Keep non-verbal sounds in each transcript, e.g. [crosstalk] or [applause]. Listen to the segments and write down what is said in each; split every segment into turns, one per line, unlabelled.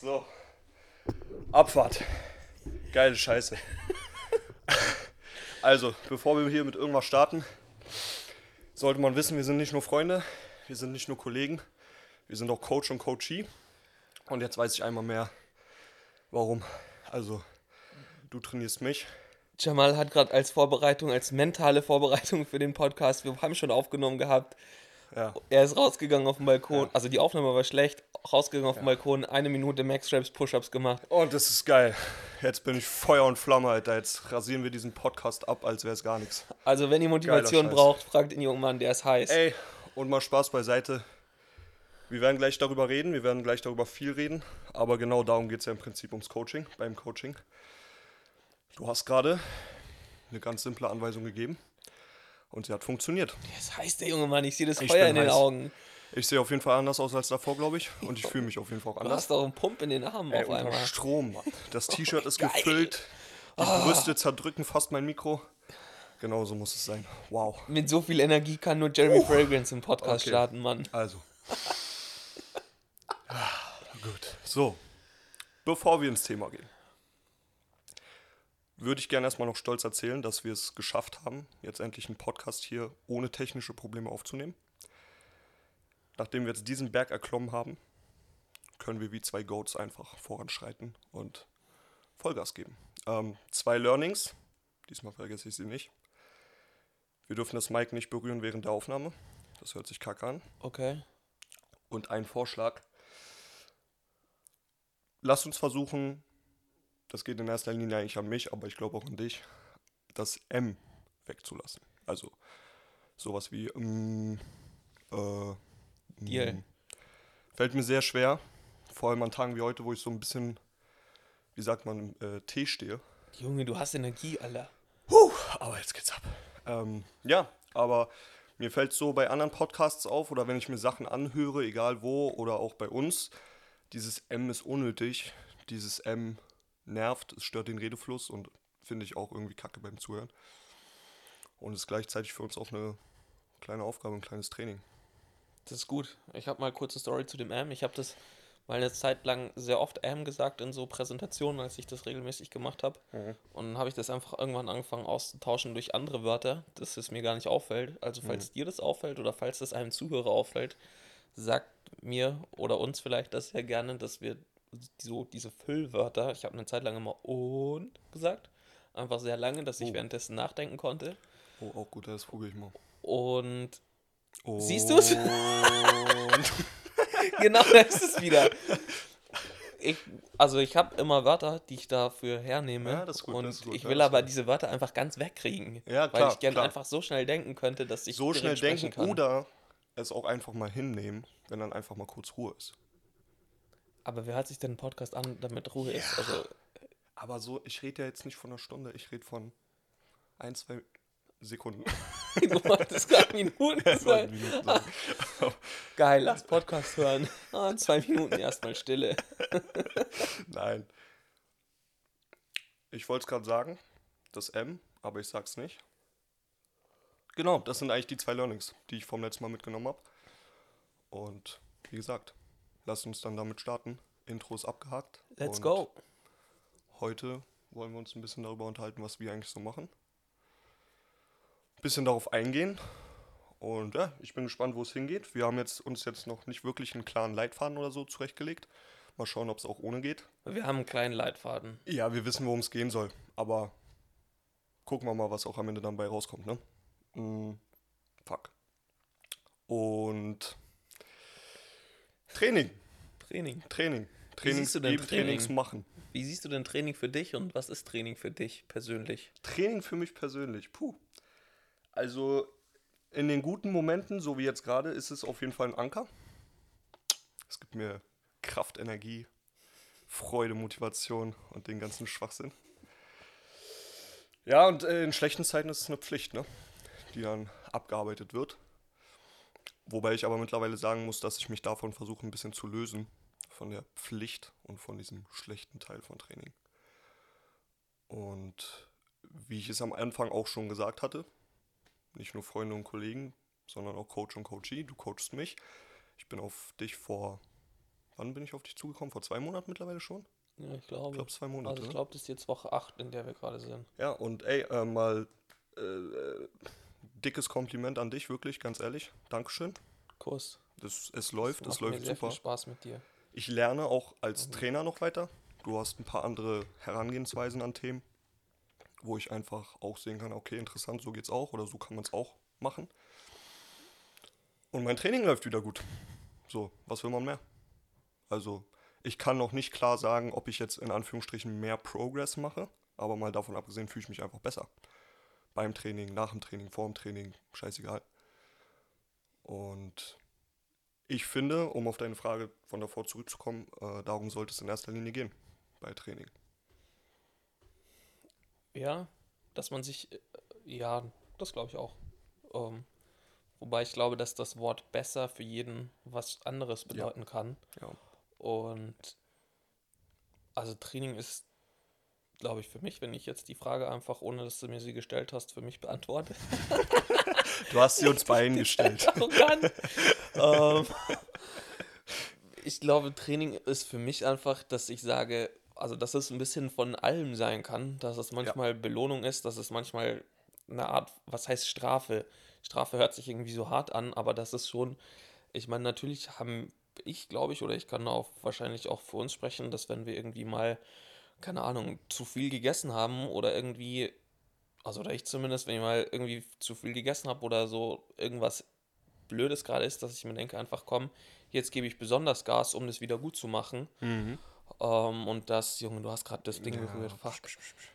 So. Abfahrt. Geile Scheiße. [laughs] Also, bevor wir hier mit irgendwas starten, sollte man wissen, wir sind nicht nur Freunde, wir sind nicht nur Kollegen, wir sind auch Coach und Coachee. Und jetzt weiß ich einmal mehr, warum. Also, du trainierst mich.
Jamal hat gerade als Vorbereitung, als mentale Vorbereitung für den Podcast, wir haben schon aufgenommen gehabt.
Ja.
Er ist rausgegangen auf den Balkon, also die Aufnahme war schlecht, rausgegangen auf den Balkon, eine Minute Max Raps Push-Ups gemacht.
Und das ist geil. Jetzt bin ich Feuer und Flamme, Alter. Jetzt rasieren wir diesen Podcast ab, als wäre es gar nichts.
Also wenn ihr Motivation braucht, fragt den jungen Mann, der ist heiß.
Ey, und mal Spaß beiseite. Wir werden gleich darüber reden, wir werden gleich darüber viel reden, aber genau darum geht es ja im Prinzip ums Coaching, beim Coaching. Du hast gerade eine ganz simple Anweisung gegeben und sie hat funktioniert.
Das heißt der junge Mann, ich sehe das
Ich
Feuer in den
heiß.
Augen.
Ich sehe auf jeden Fall anders aus als davor, glaube ich, und ich fühle mich auf jeden Fall auch
Du
anders.
hast doch einen Pump in den Armen
Ey,
auf einmal.
Strom, Mann. Das T-Shirt ist
Geil.
Gefüllt, die Brüste zerdrücken fast mein Mikro. Genau so muss es sein. Wow.
Mit so viel Energie kann nur Jeremy Fragrance im Podcast
Okay.
starten, Mann.
Also. Ah, Gut. So. Bevor wir ins Thema gehen, würde ich gerne erstmal noch stolz erzählen, dass wir es geschafft haben, jetzt endlich einen Podcast hier ohne technische Probleme aufzunehmen. Nachdem wir jetzt diesen Berg erklommen haben, können wir wie zwei Goats einfach voranschreiten und Vollgas geben. Ähm, zwei Learnings. Diesmal vergesse ich sie nicht. Wir dürfen das Mic nicht berühren während der Aufnahme. Das hört sich kacke an.
Okay.
Und ein Vorschlag. Lasst uns versuchen, das geht in erster Linie eigentlich an mich, aber ich glaube auch an dich, das M wegzulassen. Also sowas wie mm, äh,
Deal.
mm. Fällt mir sehr schwer, vor allem an Tagen wie heute, wo ich so ein bisschen, wie sagt man, äh, Tee stehe.
Junge, du hast Energie, Alter.
Puh, aber jetzt geht's ab. Ähm, ja, aber mir fällt so bei anderen Podcasts auf oder wenn ich mir Sachen anhöre, egal wo oder auch bei uns, dieses M ist unnötig. Dieses M nervt, es stört den Redefluss und finde ich auch irgendwie kacke beim Zuhören. Und ist gleichzeitig für uns auch eine kleine Aufgabe, ein kleines Training.
Das ist gut. Ich habe mal kurze Story zu dem M. Ich habe das mal eine Zeit lang sehr oft M gesagt in so Präsentationen, als ich das regelmäßig gemacht habe. Und dann habe ich das einfach irgendwann angefangen auszutauschen durch andere Wörter, dass es mir gar nicht auffällt. Also falls dir das auffällt oder falls das einem Zuhörer auffällt, sagt mir oder uns vielleicht das sehr gerne, dass wir so diese Füllwörter, ich habe eine Zeit lang immer und gesagt, einfach sehr lange, dass ich
Oh.
währenddessen nachdenken konnte.
Oh, auch gut, das probiere ich mal.
Und
Und
Siehst du's? [laughs] genau, da ist es wieder. Ich, also ich habe immer Wörter, die ich dafür hernehme.
Ja, das ist gut,
und
gut,
ich will aber
gut.
diese Wörter einfach ganz wegkriegen.
Ja,
Weil
klar,
ich gerne einfach so schnell denken könnte, dass ich
so schnell denken
kann.
oder es auch einfach mal hinnehmen, wenn dann einfach mal kurz Ruhe ist.
Aber wer hört sich denn einen Podcast an, damit Ruhe ist? Also,
Aber so, ich rede ja jetzt nicht von einer Stunde, ich rede von ein, zwei Sekunden. [laughs]
du wolltest gerade Minuten [laughs] sein.
Minuten. [laughs]
Geil, lass Podcast hören. Ah, zwei Minuten erstmal Stille.
Nein. Ich wollte es gerade sagen, das M, aber ich sag's nicht. Genau, das sind eigentlich die zwei Learnings, die ich vom letzten Mal mitgenommen habe. Und wie gesagt, lasst uns dann damit starten. Intro ist abgehakt.
Let's go.
Heute wollen wir uns ein bisschen darüber unterhalten, was wir eigentlich so machen. Ein bisschen darauf eingehen. Und ja, ich bin gespannt, wo es hingeht. Wir haben jetzt uns jetzt noch nicht wirklich einen klaren Leitfaden oder so zurechtgelegt. Mal schauen, ob es auch ohne geht.
Wir haben einen kleinen Leitfaden.
Ja, wir wissen, worum es gehen soll. Aber gucken wir mal, was auch am Ende dann bei rauskommt, ne? Mm, fuck. Und Training.
Training.
Training. Trainings
denn
geben, Trainings
Training?
machen.
Wie siehst du denn Training für dich und was ist Training für dich persönlich?
Training für mich persönlich, puh. Also in den guten Momenten, so wie jetzt gerade, ist es auf jeden Fall ein Anker. Es gibt mir Kraft, Energie, Freude, Motivation und den ganzen Schwachsinn. Ja, und äh, in schlechten Zeiten ist es eine Pflicht, ne? die dann abgearbeitet wird. Wobei ich aber mittlerweile sagen muss, dass ich mich davon versuche, ein bisschen zu lösen. Von der Pflicht und von diesem schlechten Teil von Training. Und wie ich es am Anfang auch schon gesagt hatte, nicht nur Freunde und Kollegen, sondern auch Coach und Coachee. Du coachst mich. Ich bin auf dich vor wann bin ich auf dich zugekommen? Vor zwei Monaten mittlerweile schon?
Ja, ich glaube.
Ich glaube, zwei Monate.
also ich
ne?
glaube, das ist jetzt Woche 8, in der wir gerade sind.
Ja, und ey, äh, mal äh, äh, dickes Kompliment an dich, wirklich, ganz ehrlich. Dankeschön.
Kuss.
Das, es läuft, es
Macht mir
läuft super.
viel Spaß mit dir.
Ich lerne auch als Trainer noch weiter. Du hast ein paar andere Herangehensweisen an Themen, wo ich einfach auch sehen kann, okay, interessant, so geht's auch oder so kann man es auch machen. Und mein Training läuft wieder gut. So, was will man mehr? Also, ich kann noch nicht klar sagen, ob ich jetzt in Anführungsstrichen mehr Progress mache, aber mal davon abgesehen fühle ich mich einfach besser. Beim Training, nach dem Training, vor dem Training, scheißegal. Und ich finde, um auf deine Frage von davor zurückzukommen, äh, darum sollte es in erster Linie gehen bei Training.
Ja, dass man sich, äh, ja, das glaube ich auch. Ähm, wobei ich glaube, dass das Wort besser für jeden was anderes bedeuten kann.
Ja.
Und also Training ist, glaube ich, für mich, wenn ich jetzt die Frage einfach, ohne dass du mir sie gestellt hast, für mich beantworte.
Du hast sie uns beiden gestellt. [laughs]
Arrogant. ähm, ich glaube, Training ist für mich einfach, dass ich sage, also dass es ein bisschen von allem sein kann, dass es manchmal Belohnung ist, dass es manchmal eine Art, was heißt Strafe? Strafe hört sich irgendwie so hart an, aber das ist schon, ich meine, natürlich haben ich, glaube ich, oder ich kann auch wahrscheinlich auch für uns sprechen, dass wenn wir irgendwie mal, keine Ahnung, zu viel gegessen haben oder irgendwie, also oder ich zumindest, wenn ich mal irgendwie zu viel gegessen habe oder so irgendwas Blödes gerade ist, dass ich mir denke, einfach komm, jetzt gebe ich besonders Gas, um das wieder gut zu machen. Ähm, und das, Junge, du hast gerade das Ding berührt. Fuck.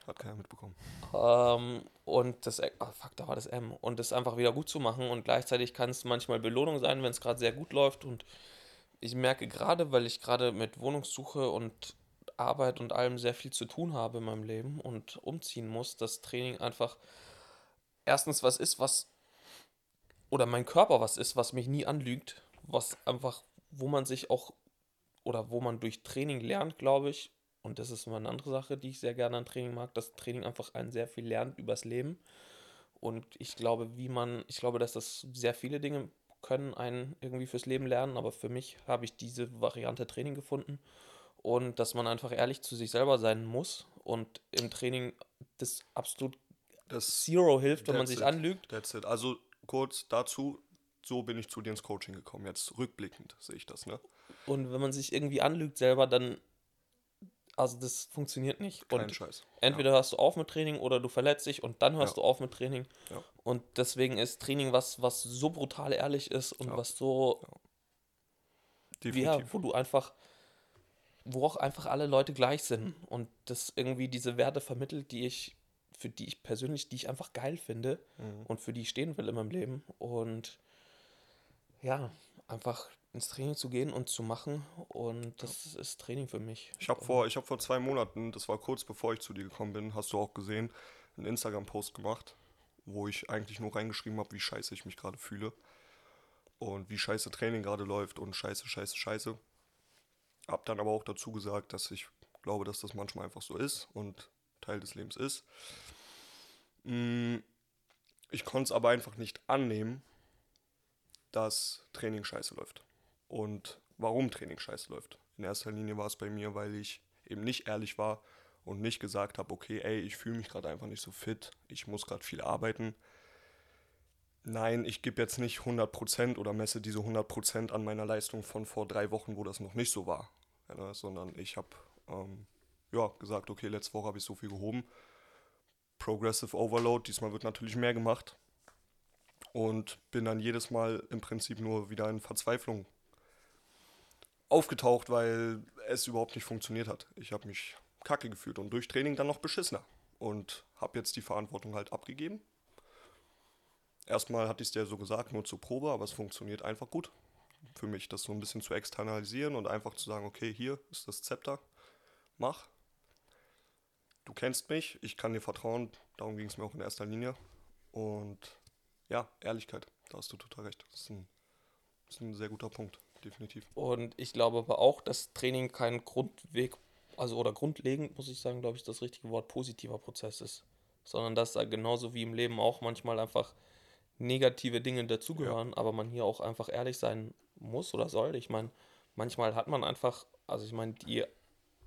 Hat keiner mitbekommen.
Ähm, und das, ah, fuck, da war das M. Und das einfach wieder gut zu machen. Und gleichzeitig kann es manchmal Belohnung sein, wenn es gerade sehr gut läuft. Und ich merke gerade, weil ich gerade mit Wohnungssuche und Arbeit und allem sehr viel zu tun habe in meinem Leben und umziehen muss, dass Training einfach erstens was ist, was oder mein Körper was ist, was mich nie anlügt, was einfach, wo man sich auch oder wo man durch Training lernt, glaube ich, und das ist mal eine andere Sache, die ich sehr gerne an Training mag, dass Training einfach einen sehr viel lernt übers Leben. Und ich glaube, wie man, ich glaube, dass das sehr viele Dinge können einen irgendwie fürs Leben lernen, aber für mich habe ich diese Variante Training gefunden und dass man einfach ehrlich zu sich selber sein muss und im Training das absolut
Das,
Zero hilft, wenn man sich
it.
anlügt.
that's it. Also kurz dazu, so bin ich zu dir ins Coaching gekommen. Jetzt rückblickend sehe ich das, ne?
Und wenn man sich irgendwie anlügt selber, dann, also das funktioniert nicht.
Kein
und
Scheiß.
entweder hörst du auf mit Training oder du verletzt dich und dann hörst
Ja.
du auf mit Training.
Ja.
Und deswegen ist Training was, was so brutal ehrlich ist und
Ja.
was so,
Definitiv.
ja, wo du einfach, wo auch einfach alle Leute gleich sind und das irgendwie diese Werte vermittelt, die ich, für die ich persönlich, die ich einfach geil finde
Mhm.
und für die ich stehen will in meinem Leben. Und ja, einfach ins Training zu gehen und zu machen. Und das ist Training für mich.
Ich habe vor, ich hab vor zwei Monaten, das war kurz bevor ich zu dir gekommen bin, hast du auch gesehen, einen Instagram-Post gemacht, wo ich eigentlich nur reingeschrieben habe, wie scheiße ich mich gerade fühle und wie scheiße Training gerade läuft und scheiße, scheiße, scheiße. Hab dann aber auch dazu gesagt, dass ich glaube, dass das manchmal einfach so ist und Teil des Lebens ist. Mm, Ich konnte es aber einfach nicht annehmen, dass Training scheiße läuft. Und warum Training scheiße läuft. In erster Linie war es bei mir, weil ich eben nicht ehrlich war und nicht gesagt habe, okay, ey, ich fühle mich gerade einfach nicht so fit, ich muss gerade viel arbeiten. Nein, ich gebe jetzt nicht 100% oder messe diese 100% an meiner Leistung von vor drei Wochen, wo das noch nicht so war. Ja, ne, sondern ich habe ähm, ja, gesagt, okay, letzte Woche habe ich so viel gehoben. Progressive Overload, diesmal wird natürlich mehr gemacht. Und bin dann jedes Mal im Prinzip nur wieder in Verzweiflung aufgetaucht, weil es überhaupt nicht funktioniert hat. Ich habe mich kacke gefühlt und durch Training dann noch beschissener. Und habe jetzt die Verantwortung halt abgegeben. Erstmal hatte ich es dir so gesagt, nur zur Probe, aber es funktioniert einfach gut. Für mich, das so ein bisschen zu externalisieren und einfach zu sagen, okay, hier ist das Zepter, mach. Du kennst mich, ich kann dir vertrauen, darum ging es mir auch in erster Linie. Und ja, Ehrlichkeit, da hast du total recht. Das ist ein, das ist ein sehr guter Punkt, definitiv.
Und ich glaube aber auch, dass Training kein Grundweg, also oder grundlegend, muss ich sagen, glaube ich, das richtige Wort positiver Prozess ist. Sondern dass da genauso wie im Leben auch manchmal einfach negative Dinge dazugehören, aber man hier auch einfach ehrlich sein muss oder soll. Ich meine, manchmal hat man einfach, also ich meine, die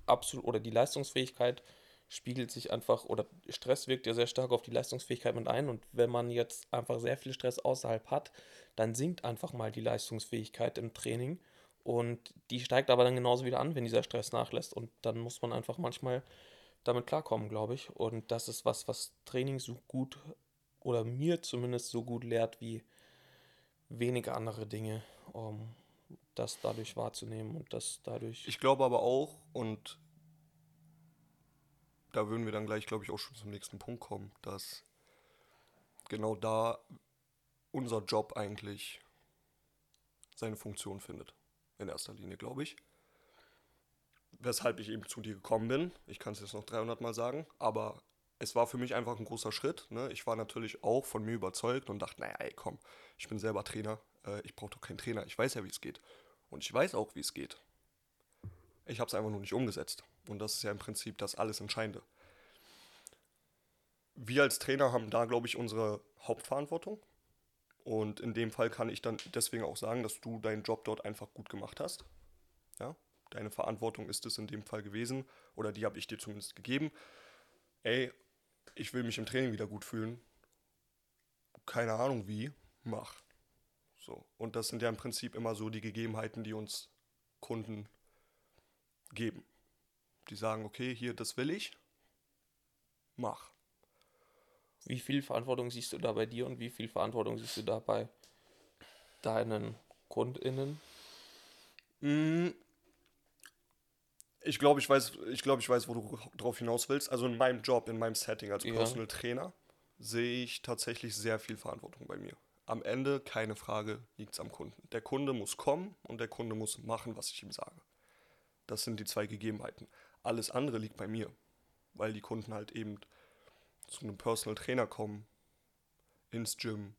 absolut oder die Leistungsfähigkeit spiegelt sich einfach oder Stress wirkt ja sehr stark auf die Leistungsfähigkeit mit ein. Und wenn man jetzt einfach sehr viel Stress außerhalb hat, dann sinkt einfach mal die Leistungsfähigkeit im Training. Und die steigt aber dann genauso wieder an, wenn dieser Stress nachlässt. Und dann muss man einfach manchmal damit klarkommen, glaube ich. Und das ist was, was Training so gut oder mir zumindest so gut lehrt wie wenige andere Dinge, um das dadurch wahrzunehmen und das dadurch.
Ich glaube aber auch, und da würden wir dann gleich, glaube ich, auch schon zum nächsten Punkt kommen, dass genau da unser Job eigentlich seine Funktion findet. In erster Linie, glaube ich. Weshalb ich eben zu dir gekommen bin. Ich kann es jetzt noch 300 Mal sagen, aber es war für mich einfach ein großer Schritt. Ne? Ich war natürlich auch von mir überzeugt und dachte, naja, ey, komm, ich bin selber Trainer, äh, ich brauche doch keinen Trainer, ich weiß ja, wie es geht. Und ich weiß auch, wie es geht. Ich habe es einfach nur nicht umgesetzt. Und das ist ja im Prinzip das alles Entscheidende. Wir als Trainer haben da, glaube ich, unsere Hauptverantwortung. Und in dem Fall kann ich dann deswegen auch sagen, dass du deinen Job dort einfach gut gemacht hast. Ja, deine Verantwortung ist es in dem Fall gewesen, oder die habe ich dir zumindest gegeben. Ey, ich will mich im Training wieder gut fühlen. Keine Ahnung wie, mach. So. Und das sind ja im Prinzip immer so die Gegebenheiten, die uns Kunden geben. Die sagen, okay, hier, das will ich, mach.
Wie viel Verantwortung siehst du da bei dir und wie viel Verantwortung siehst du da bei deinen KundInnen?
Mm. Ich glaube, ich weiß, ich glaube, ich weiß, wo du drauf hinaus willst. Also in meinem Job, in meinem Setting als
Ja.
Personal Trainer sehe ich tatsächlich sehr viel Verantwortung bei mir. Am Ende, keine Frage, liegt es am Kunden. Der Kunde muss kommen und der Kunde muss machen, was ich ihm sage. Das sind die zwei Gegebenheiten. Alles andere liegt bei mir, weil die Kunden halt eben zu einem Personal Trainer kommen, ins Gym,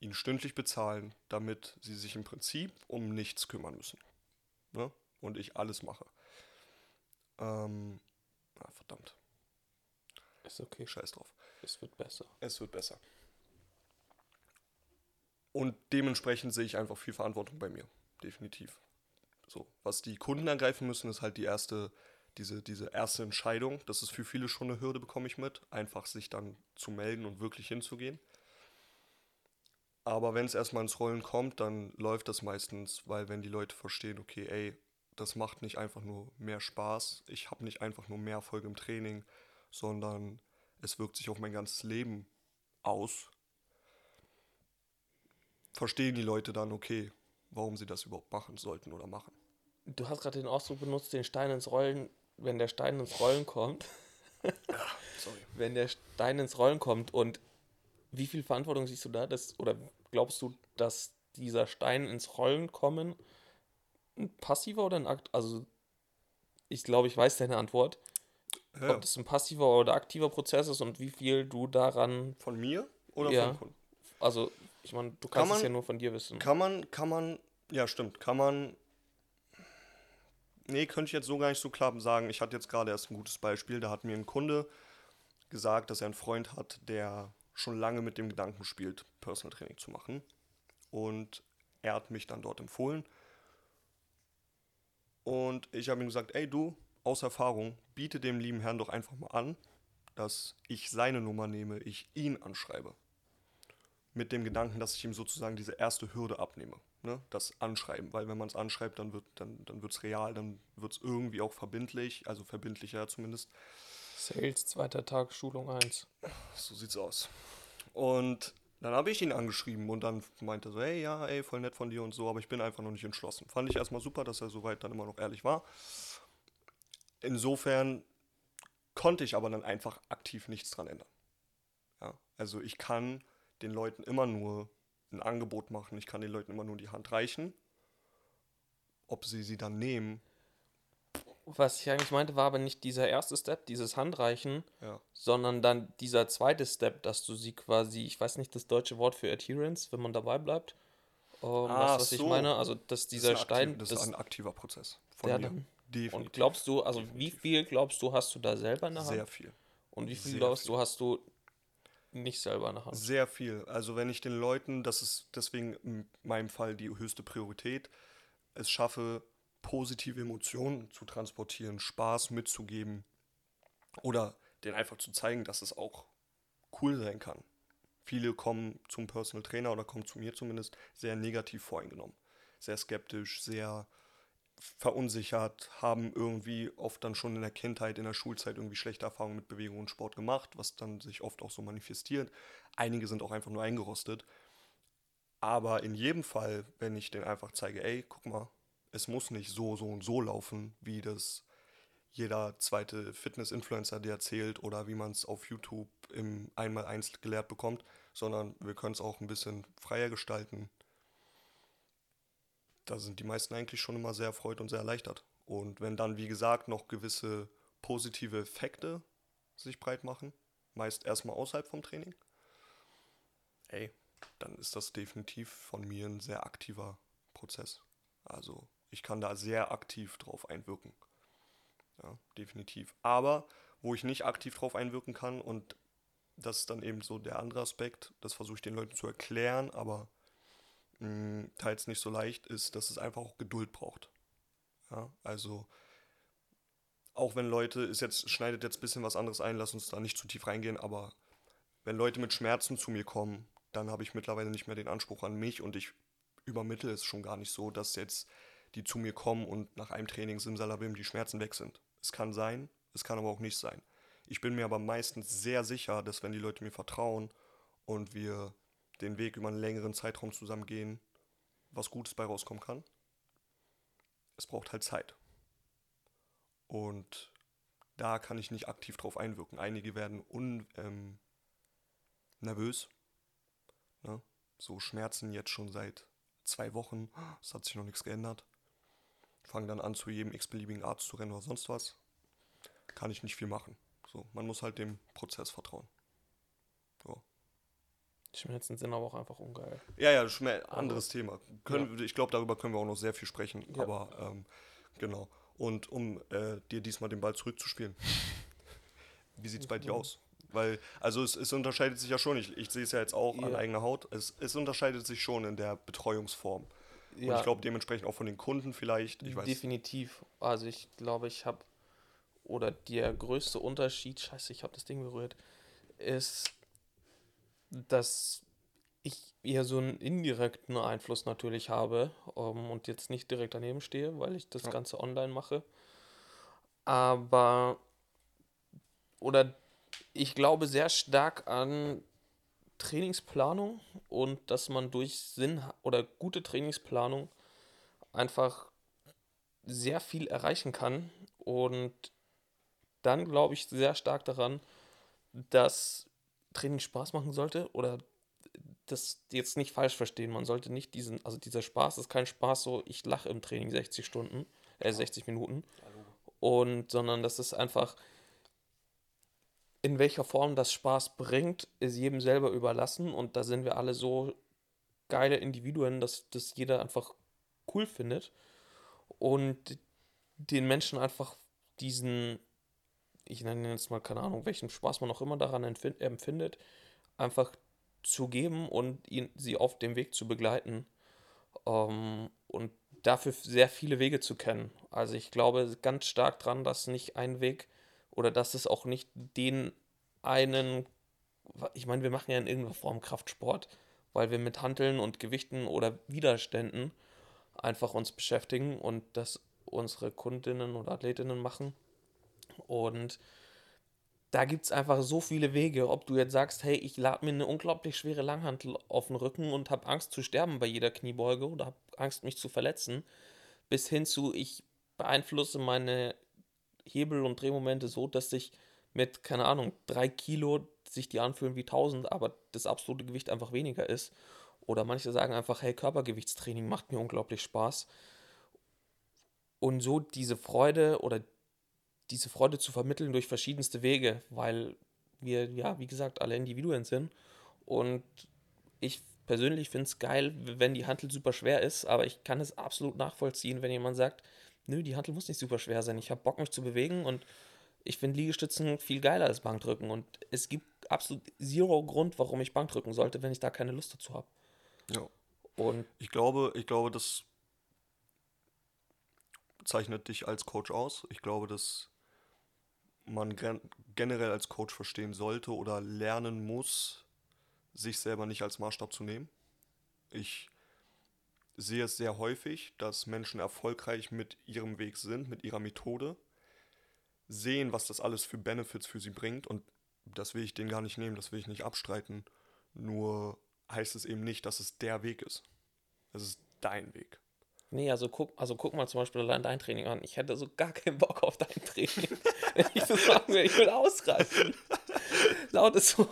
ihn stündlich bezahlen, damit sie sich im Prinzip um nichts kümmern müssen. Ne? Und ich alles mache. Ähm, ah, verdammt,
Ist okay,
scheiß drauf.
es wird besser.
Es wird besser. Und dementsprechend sehe ich einfach viel Verantwortung bei mir. Definitiv. So, was die Kunden ergreifen müssen, ist halt die erste, diese, diese erste Entscheidung. Das ist für viele schon eine Hürde, bekomme ich mit. Einfach sich dann zu melden und wirklich hinzugehen. Aber wenn es erstmal ins Rollen kommt, dann läuft das meistens, weil wenn die Leute verstehen, okay, ey, das macht nicht einfach nur mehr Spaß, ich habe nicht einfach nur mehr Erfolg im Training, sondern es wirkt sich auf mein ganzes Leben aus, verstehen die Leute dann, okay, warum sie das überhaupt machen sollten oder machen.
Du hast gerade den Ausdruck benutzt, den Stein ins Rollen, wenn der Stein ins Rollen kommt. [laughs]
Sorry.
wenn der Stein ins Rollen kommt und wie viel Verantwortung siehst du da? Dass, oder glaubst du, dass dieser Stein ins Rollen kommen ein passiver oder ein Akt? Also, ich glaube, ich weiß deine Antwort.
Ja,
Ob das ein passiver oder aktiver Prozess ist und wie viel du daran,
von mir oder
Ja.
vom Kunden?
also, ich meine, du
Kann
kannst es
man-
ja nur von dir wissen.
Kann man, kann man, ja stimmt, kann man, nee, könnte ich jetzt so gar nicht so klar sagen. Ich hatte jetzt gerade erst ein gutes Beispiel, da hat mir ein Kunde gesagt, dass er einen Freund hat, der schon lange mit dem Gedanken spielt, Personal Training zu machen. Und er hat mich dann dort empfohlen. Und ich habe ihm gesagt, ey du, aus Erfahrung, biete dem lieben Herrn doch einfach mal an, dass ich seine Nummer nehme, ich ihn anschreibe mit dem Gedanken, dass ich ihm sozusagen diese erste Hürde abnehme. Ne? Das Anschreiben, weil wenn man es anschreibt, dann wird es dann, dann wird's real, dann wird es irgendwie auch verbindlich, also verbindlicher zumindest.
Sales, zweiter Tag, Schulung 1.
So sieht's aus. Und dann habe ich ihn angeschrieben und dann meinte er so, hey, ja, ey, voll nett von dir und so, aber ich bin einfach noch nicht entschlossen. Fand ich erstmal super, dass er soweit dann immer noch ehrlich war. Insofern konnte ich aber dann einfach aktiv nichts dran ändern. Ja, also ich kann den Leuten immer nur ein Angebot machen, ich kann den Leuten immer nur die Hand reichen. Ob sie sie dann nehmen,
Was ich eigentlich meinte, war aber nicht dieser erste Step, dieses Handreichen,
ja.
sondern dann dieser zweite Step, dass du sie quasi, ich weiß nicht das deutsche Wort für Adherence, wenn man dabei bleibt. Ähm,
Ah,
was, was ich
so.
meine, also dass
Das
dieser
ist ein
Stein,
das,
das,
ist ein aktiver Prozess von
der
mir.
dann-
Definitiv.
und glaubst du, also wie
Definitiv.
viel glaubst du, hast du da selber in der Hand?
Sehr viel.
und wie viel
sehr
glaubst
viel.
du, hast du nicht selber in der Hand?
Sehr viel. Also wenn ich den Leuten, das ist deswegen in meinem Fall die höchste Priorität, es schaffe, positive Emotionen zu transportieren, Spaß mitzugeben oder den einfach zu zeigen, dass es auch cool sein kann. Viele kommen zum Personal Trainer oder kommen zu mir zumindest sehr negativ voreingenommen. Sehr skeptisch, sehr verunsichert, haben irgendwie oft dann schon in der Kindheit, in der Schulzeit irgendwie schlechte Erfahrungen mit Bewegung und Sport gemacht, was dann sich oft auch so manifestiert. Einige sind auch einfach nur eingerostet. Aber in jedem Fall, wenn ich denen einfach zeige, ey, guck mal, es muss nicht so, so und so laufen, wie das jeder zweite Fitness-Influencer dir erzählt oder wie man es auf YouTube im Einmal-Eins gelehrt bekommt, sondern wir können es auch ein bisschen freier gestalten. Da sind die meisten eigentlich schon immer sehr erfreut und sehr erleichtert. Und wenn dann, wie gesagt, noch gewisse positive Effekte sich breit machen, meist erstmal außerhalb vom Training, ey, dann ist das definitiv von mir ein sehr aktiver Prozess. Also ich kann da sehr aktiv drauf einwirken. Ja, definitiv. Aber wo ich nicht aktiv drauf einwirken kann und das ist dann eben so der andere Aspekt, das versuche ich den Leuten zu erklären, aber mh, mm, teils nicht so leicht ist, dass es einfach auch Geduld braucht. Ja, also auch wenn Leute, ist jetzt, schneidet jetzt ein bisschen was anderes ein, lass uns da nicht zu tief reingehen, aber wenn Leute mit Schmerzen zu mir kommen, dann habe ich mittlerweile nicht mehr den Anspruch an mich und ich übermittle es schon gar nicht so, dass jetzt die zu mir kommen und nach einem Training simsalabim die Schmerzen weg sind. Es kann sein, es kann aber auch nicht sein. Ich bin mir aber meistens sehr sicher, dass wenn die Leute mir vertrauen und wir den Weg über einen längeren Zeitraum zusammen gehen, was Gutes bei rauskommen kann. Es braucht halt Zeit. Und da kann ich nicht aktiv drauf einwirken. Einige werden un, ähm, nervös. Ne? So Schmerzen jetzt schon seit zwei Wochen. Es hat sich noch nichts geändert fange dann an, zu jedem x-beliebigen Arzt zu rennen oder sonst was. Kann ich nicht viel machen. So, man muss halt dem Prozess vertrauen.
So. Schmerzen sind aber auch einfach ungeil.
Ja, ja, das ist ein anderes also, Thema. Können, ja. Ich glaube, darüber können wir auch noch sehr viel sprechen. Ja. Aber ähm, genau. Und um äh, dir diesmal den Ball zurückzuspielen, [laughs] wie sieht es bei dir aus? Weil, also es, es, unterscheidet sich ja schon, ich, ich sehe es ja jetzt auch ja. an eigener Haut, es, es unterscheidet sich schon in der Betreuungsform. Ja. Und ich glaube dementsprechend auch von den Kunden vielleicht. Ich
weiß. Definitiv. Also ich glaube, ich habe, oder der größte Unterschied, scheiße, ich habe das Ding berührt, ist, dass ich eher so einen indirekten Einfluss natürlich habe um, ähm, und jetzt nicht direkt daneben stehe, weil ich das ja. Ganze online mache. Aber, oder ich glaube sehr stark an Trainingsplanung und dass man durch Sinn oder gute Trainingsplanung einfach sehr viel erreichen kann. Und dann glaube ich sehr stark daran, dass Training Spaß machen sollte oder das jetzt nicht falsch verstehen. Man sollte nicht diesen, also dieser Spaß ist kein Spaß so, ich lache im Training 60 Stunden, äh 60 Minuten. Und sondern das ist einfach, in welcher Form das Spaß bringt, ist jedem selber überlassen und da sind wir alle so geile Individuen, dass das jeder einfach cool findet und den Menschen einfach diesen, ich nenne jetzt mal keine Ahnung, welchen Spaß man auch immer daran empfindet, einfach zu geben und ihn, sie auf dem Weg zu begleiten ähm, und dafür sehr viele Wege zu kennen. Also ich glaube ganz stark dran, dass nicht ein Weg oder dass es auch nicht den einen, ich meine, wir machen ja in irgendeiner Form Kraftsport, weil wir mit Hanteln und Gewichten oder Widerständen einfach uns beschäftigen und das unsere Kundinnen oder Athletinnen machen. Und da gibt es einfach so viele Wege, ob du jetzt sagst, hey, ich lade mir eine unglaublich schwere Langhantel auf den Rücken und habe Angst zu sterben bei jeder Kniebeuge oder habe Angst, mich zu verletzen, bis hin zu, ich beeinflusse meine Hebel- und Drehmomente so, dass sich mit, keine Ahnung, drei Kilo sich die anfühlen wie 1000, aber das absolute Gewicht einfach weniger ist. Oder manche sagen einfach, hey, Körpergewichtstraining macht mir unglaublich Spaß. Und so diese Freude oder diese Freude zu vermitteln durch verschiedenste Wege, weil wir, ja, wie gesagt, alle Individuen sind. Und ich persönlich finde es geil, wenn die Hantel super schwer ist, aber ich kann es absolut nachvollziehen, wenn jemand sagt, nö, die Hantel muss nicht super schwer sein. Ich habe Bock, mich zu bewegen und ich finde Liegestützen viel geiler als Bankdrücken und es gibt absolut zero Grund, warum ich Bankdrücken sollte, wenn ich da keine Lust dazu habe.
Ja. Und ich glaube, ich glaube, dass zeichnet dich als Coach aus. Ich glaube, dass man gen generell als Coach verstehen sollte oder lernen muss, sich selber nicht als Maßstab zu nehmen. Ich sehe es sehr häufig, dass Menschen erfolgreich mit ihrem Weg sind, mit ihrer Methode, sehen, was das alles für Benefits für sie bringt und das will ich denen gar nicht nehmen, das will ich nicht abstreiten. Nur heißt es eben nicht, dass es der Weg ist. Es ist dein Weg.
Nee, also guck, also guck mal zum Beispiel allein dein Training an. Ich hätte so gar keinen Bock auf dein Training. [laughs] Wenn ich so sagen will, ich will ausreißen. Laut ist so.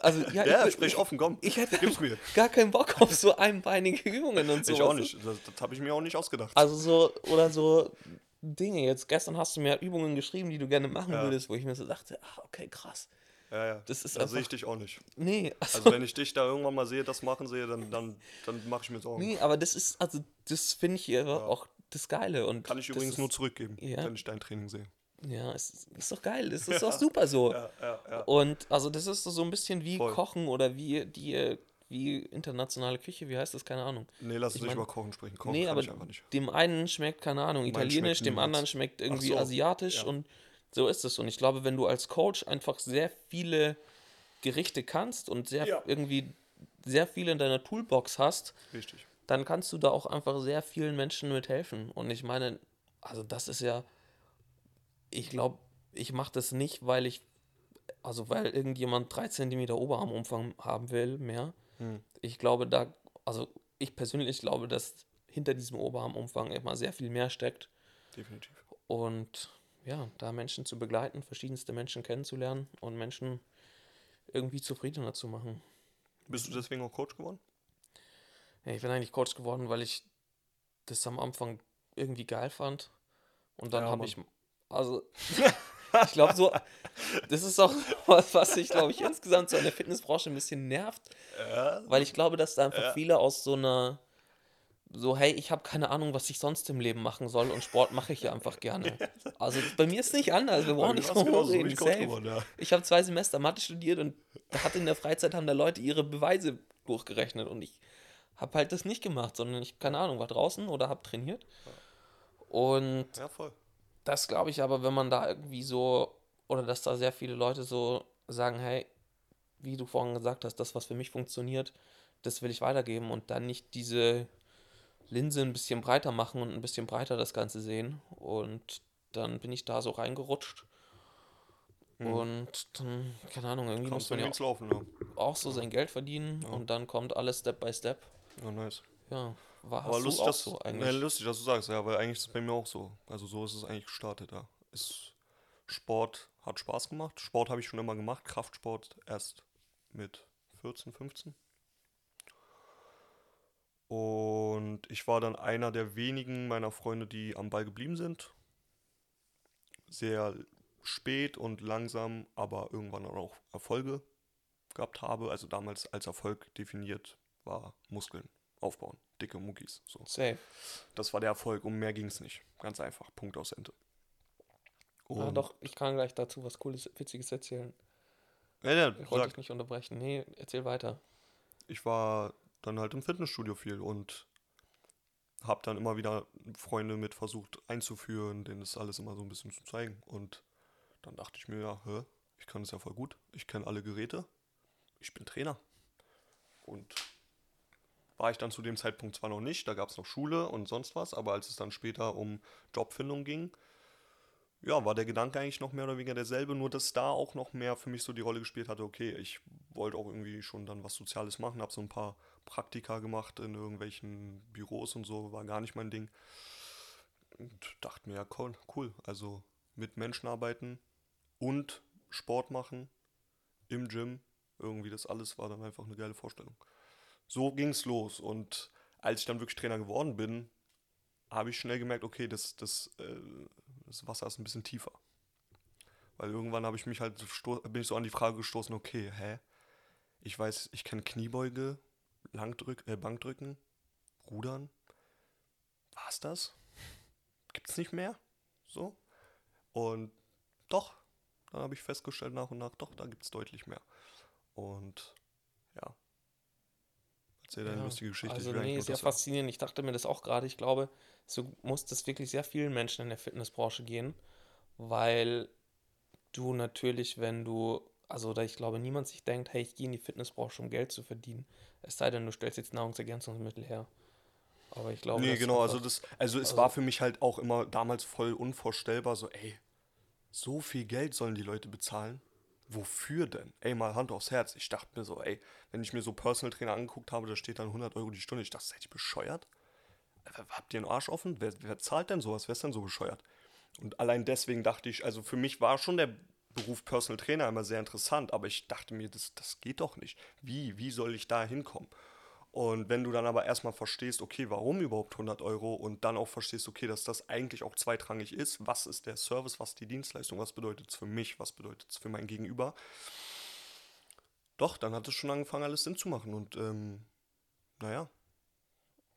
Also, ja,
Ja,
ich,
sprich offen, komm.
Ich hätte
Gib's mir. [laughs]
gar keinen Bock auf so einbeinige Übungen und so.
Ich auch nicht. Das, das habe ich mir auch nicht ausgedacht.
Also so, oder so Dinge. Jetzt gestern hast du mir Übungen geschrieben, die du gerne machen
Ja.
würdest, wo ich mir so dachte, ach, okay, krass.
ja, ja.
Das ist
da sehe ich dich auch nicht.
Nee, also,
Also wenn ich dich da irgendwann mal sehe, das machen sehe, dann, dann, dann mache ich mir Sorgen.
nee, aber das ist, also das finde ich ja. auch das Geile. Und
Kann ich übrigens
ist,
nur zurückgeben,
Ja.
wenn ich dein Training sehe.
Ja, es ist, ist doch geil. Es [laughs] ist doch super so.
Ja, ja, ja.
Und also das ist so ein bisschen wie
Voll.
Kochen oder wie die wie internationale Küche, wie heißt das? Keine Ahnung.
Nee, lass uns
Ich
nicht über Kochen sprechen. Kochen
nee,
kann
aber
ich einfach nicht.
dem einen schmeckt, keine Ahnung, italienisch, dem anderen schmeckt irgendwie
so,
asiatisch und so ist es. Und ich glaube, wenn du als Coach einfach sehr viele Gerichte kannst und sehr irgendwie sehr viele in deiner Toolbox hast,
Richtig.
dann kannst du da auch einfach sehr vielen Menschen mithelfen. Und ich meine, also das ist ja, ich glaube, ich mache das nicht, weil ich, also weil irgendjemand 3 cm Oberarmumfang haben will mehr.
Hm.
Ich glaube, da, also ich persönlich glaube, dass hinter diesem Oberarmumfang immer sehr viel mehr steckt.
Definitiv.
Und ja, da Menschen zu begleiten, verschiedenste Menschen kennenzulernen und Menschen irgendwie zufriedener zu machen.
Bist du deswegen auch Coach geworden?
Ja, ich bin eigentlich Coach geworden, weil ich das am Anfang irgendwie geil fand. Und dann
Ja,
habe ich, also, [laughs] ich glaube so, das ist auch [laughs] was, was sich, glaube ich, insgesamt so an der Fitnessbranche ein bisschen nervt,
Ja.
weil ich glaube, dass da einfach
Ja.
viele aus so einer, so, hey, ich habe keine Ahnung, was ich sonst im Leben machen soll und Sport mache ich ja einfach gerne. [laughs] Also bei mir ist nicht anders, wir brauchen nicht drum reden,
Coach
safe.
geworden.
Ich habe zwei Semester Mathe studiert und da hat in der Freizeit haben da Leute ihre Beweise durchgerechnet und ich habe halt das nicht gemacht, sondern ich, keine Ahnung, war draußen oder habe trainiert. Und
Ja, voll.
Das glaube ich aber, wenn man da irgendwie so, oder dass da sehr viele Leute so sagen, hey, wie du vorhin gesagt hast, das, was für mich funktioniert, das will ich weitergeben und dann nicht diese Linse ein bisschen breiter machen und ein bisschen breiter das Ganze sehen. Und dann bin ich da so reingerutscht. Und dann, keine Ahnung, irgendwie muss
Kommst du
man ja
ins Laufen, ja.
auch so sein Geld verdienen und dann kommt alles Step by Step.
Ja, nice.
Ja, war
Aber lustig, dass,
so
ja,
eigentlich.
lustig, dass du sagst, ja, weil eigentlich ist es bei mir auch so. Also so ist es eigentlich gestartet, ja. Ist, Sport hat Spaß gemacht. Sport habe ich schon immer gemacht. Kraftsport erst mit 14, 15. Und ich war dann einer der wenigen meiner Freunde, die am Ball geblieben sind. Sehr spät und langsam, aber irgendwann auch Erfolge gehabt habe. Also damals als Erfolg definiert war Muskeln aufbauen, dicke Muckis. So.
Safe.
Das war der Erfolg, um mehr ging es nicht. Ganz einfach, Punkt aus Ende.
Ah,
Und-
doch, ich kann gleich dazu was Cooles, Witziges erzählen.
Ja, ja,
Ich wollte dich nicht unterbrechen. Nee, erzähl weiter.
ich war dann halt im Fitnessstudio viel und habe dann immer wieder Freunde mit versucht einzuführen, denen das alles immer so ein bisschen zu zeigen. Und dann dachte ich mir, ja, hä, ich kann es ja voll gut. Ich kenne alle Geräte. Ich bin Trainer. Und war ich dann zu dem Zeitpunkt zwar noch nicht, da gab es noch Schule und sonst was, aber als es dann später um Jobfindung ging, ja, war der Gedanke eigentlich noch mehr oder weniger derselbe, nur dass da auch noch mehr für mich so die Rolle gespielt hatte, okay, ich wollte auch irgendwie schon dann was Soziales machen, habe so ein paar Praktika gemacht in irgendwelchen Büros und so, war gar nicht mein Ding. Und dachte mir, ja, cool, cool, also mit Menschen arbeiten und Sport machen im Gym, irgendwie das alles war dann einfach eine geile Vorstellung. So ging es los und als ich dann wirklich Trainer geworden bin, habe ich schnell gemerkt, okay, das, das, äh, das Wasser ist ein bisschen tiefer. Weil irgendwann habe ich mich halt bin ich so an die Frage gestoßen, okay, hä? Ich weiß, ich kenne Kniebeuge, Langdrück, äh, Bankdrücken, Rudern. War's das? Gibt's nicht mehr? So? Und doch, dann habe ich festgestellt nach und nach, doch, da gibt's deutlich mehr. Und ja. Erzähl deine
Ja,
lustige Geschichte.
Also nee,
sagen.
faszinierend. Ich dachte mir das auch gerade. Ich glaube, so muss das wirklich sehr vielen Menschen in der Fitnessbranche gehen, weil du natürlich, wenn du, also da ich glaube, niemand sich denkt, hey, ich gehe in die Fitnessbranche, um Geld zu verdienen. Es sei denn, du stellst jetzt Nahrungsergänzungsmittel her. Aber ich glaube.
Nee, genau, also das, also es also, war für mich halt auch immer damals voll unvorstellbar, so, ey, so viel Geld sollen die Leute bezahlen? Wofür denn? Ey, mal Hand aufs Herz. Ich dachte mir so, ey, wenn ich mir so Personal Trainer angeguckt habe, da steht dann 100 Euro die Stunde. Ich dachte, seid ihr bescheuert? Habt ihr einen Arsch offen? Wer, wer zahlt denn sowas? Wer ist denn so bescheuert? Und allein deswegen dachte ich, also für mich war schon der Beruf Personal Trainer immer sehr interessant, aber ich dachte mir, das, das geht doch nicht. Wie? Wie soll ich da hinkommen? Und wenn du dann aber erstmal verstehst, okay, warum überhaupt 100 Euro und dann auch verstehst, okay, dass das eigentlich auch zweitrangig ist, was ist der Service, was ist die Dienstleistung, was bedeutet es für mich, was bedeutet es für mein Gegenüber, doch, dann hat es schon angefangen, alles Sinn zu machen und ähm, naja,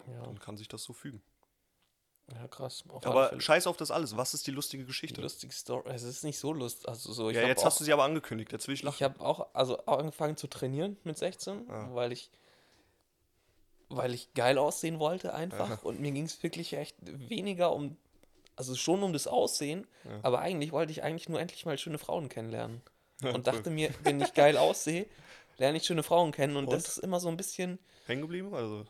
ja. dann kann sich das so fügen.
Ja, krass.
aber scheiß auf das alles. Was ist die lustige Geschichte? Die
lustige Story. Es ist nicht so lustig. Also so,
ja, jetzt auch, hast du sie aber angekündigt. Jetzt will ich lachen.
Ich habe auch, also auch angefangen zu trainieren mit 16, ja. weil ich weil ich geil aussehen wollte einfach. Ja. Und mir ging es wirklich echt weniger um, also schon um das Aussehen, ja. aber eigentlich wollte ich eigentlich nur endlich mal schöne Frauen kennenlernen. Ja, und dachte mir, wenn ich geil aussehe, lerne ich schöne Frauen kennen. Und, und, das ist immer so ein bisschen.
Hängen geblieben? Also.